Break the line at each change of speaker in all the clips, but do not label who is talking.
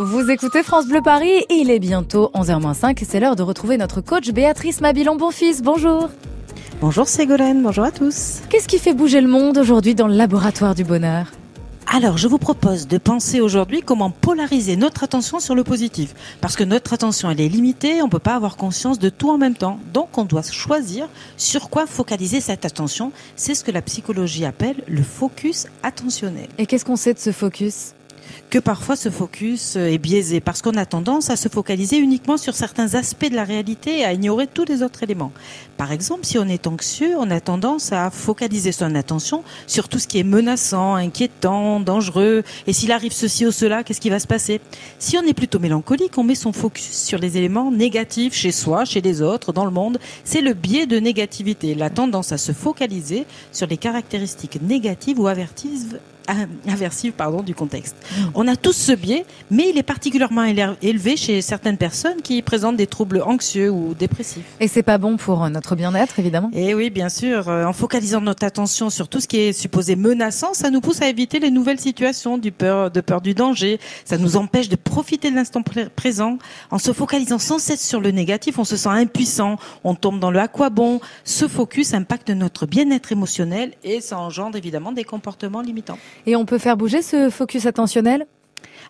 Vous écoutez France Bleu Paris et il est bientôt 11h05. C'est l'heure de retrouver notre coach Béatrice Mabilon Bonfils. Bonjour.
Bonjour Ségolène, bonjour à tous.
Qu'est-ce qui fait bouger le monde aujourd'hui dans le laboratoire du bonheur?
Alors, je vous propose de penser aujourd'hui comment polariser notre attention sur le positif. Parce que notre attention, elle est limitée, on ne peut pas avoir conscience de tout en même temps. Donc, on doit choisir sur quoi focaliser cette attention. C'est ce que la psychologie appelle le focus attentionnel.
Et qu'est-ce qu'on sait de ce focus?
Que parfois ce focus est biaisé parce qu'on a tendance à se focaliser uniquement sur certains aspects de la réalité et à ignorer tous les autres éléments. Par exemple, si on est anxieux, on a tendance à focaliser son attention sur tout ce qui est menaçant, inquiétant, dangereux. Et s'il arrive ceci ou cela, qu'est-ce qui va se passer? Si on est plutôt mélancolique, on met son focus sur les éléments négatifs chez soi, chez les autres, dans le monde. C'est le biais de négativité, la tendance à se focaliser sur les caractéristiques négatives ou aversives aversive pardon, du contexte. On a tous ce biais, mais il est particulièrement élevé chez certaines personnes qui présentent des troubles anxieux ou dépressifs.
Et c'est pas bon pour notre bien-être, évidemment.
Et oui, bien sûr. Euh, en focalisant notre attention sur tout ce qui est supposé menaçant, ça nous pousse à éviter les nouvelles situations du peur, de peur du danger. Ça nous empêche de profiter de l'instant présent. En se focalisant sans cesse sur le négatif, on se sent impuissant. On tombe dans le à quoi bon. Ce focus impacte notre bien-être émotionnel et ça engendre évidemment des comportements limitants.
Et on peut faire bouger ce focus attentionnel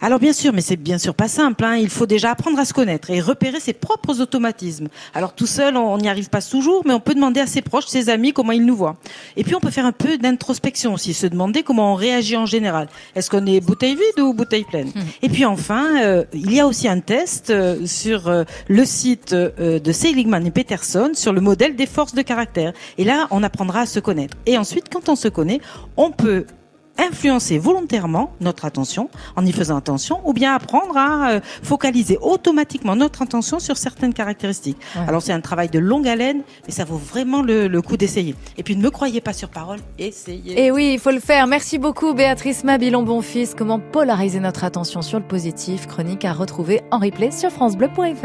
alors bien sûr, mais c'est bien sûr pas simple. Hein. Il faut déjà apprendre à se connaître et repérer ses propres automatismes. Alors tout seul, on n'y arrive pas toujours, mais on peut demander à ses proches, ses amis, comment ils nous voient. Et puis on peut faire un peu d'introspection aussi, se demander comment on réagit en général. Est-ce qu'on est bouteille vide ou bouteille pleine hmm. Et puis enfin, euh, il y a aussi un test euh, sur euh, le site de Seligman et Peterson sur le modèle des forces de caractère. Et là, on apprendra à se connaître. Et ensuite, quand on se connaît, on peut influencer volontairement notre attention en y faisant attention ou bien apprendre à euh, focaliser automatiquement notre attention sur certaines caractéristiques. Alors c'est un travail de longue haleine, mais ça vaut vraiment le, coup d'essayer. Et puis ne me croyez pas sur parole, essayez.
Et oui, il faut le faire. Merci beaucoup Béatrice Mabilon Bonfils. Comment polariser notre attention sur le positif? Chronique à retrouver en replay sur francebleu.fr.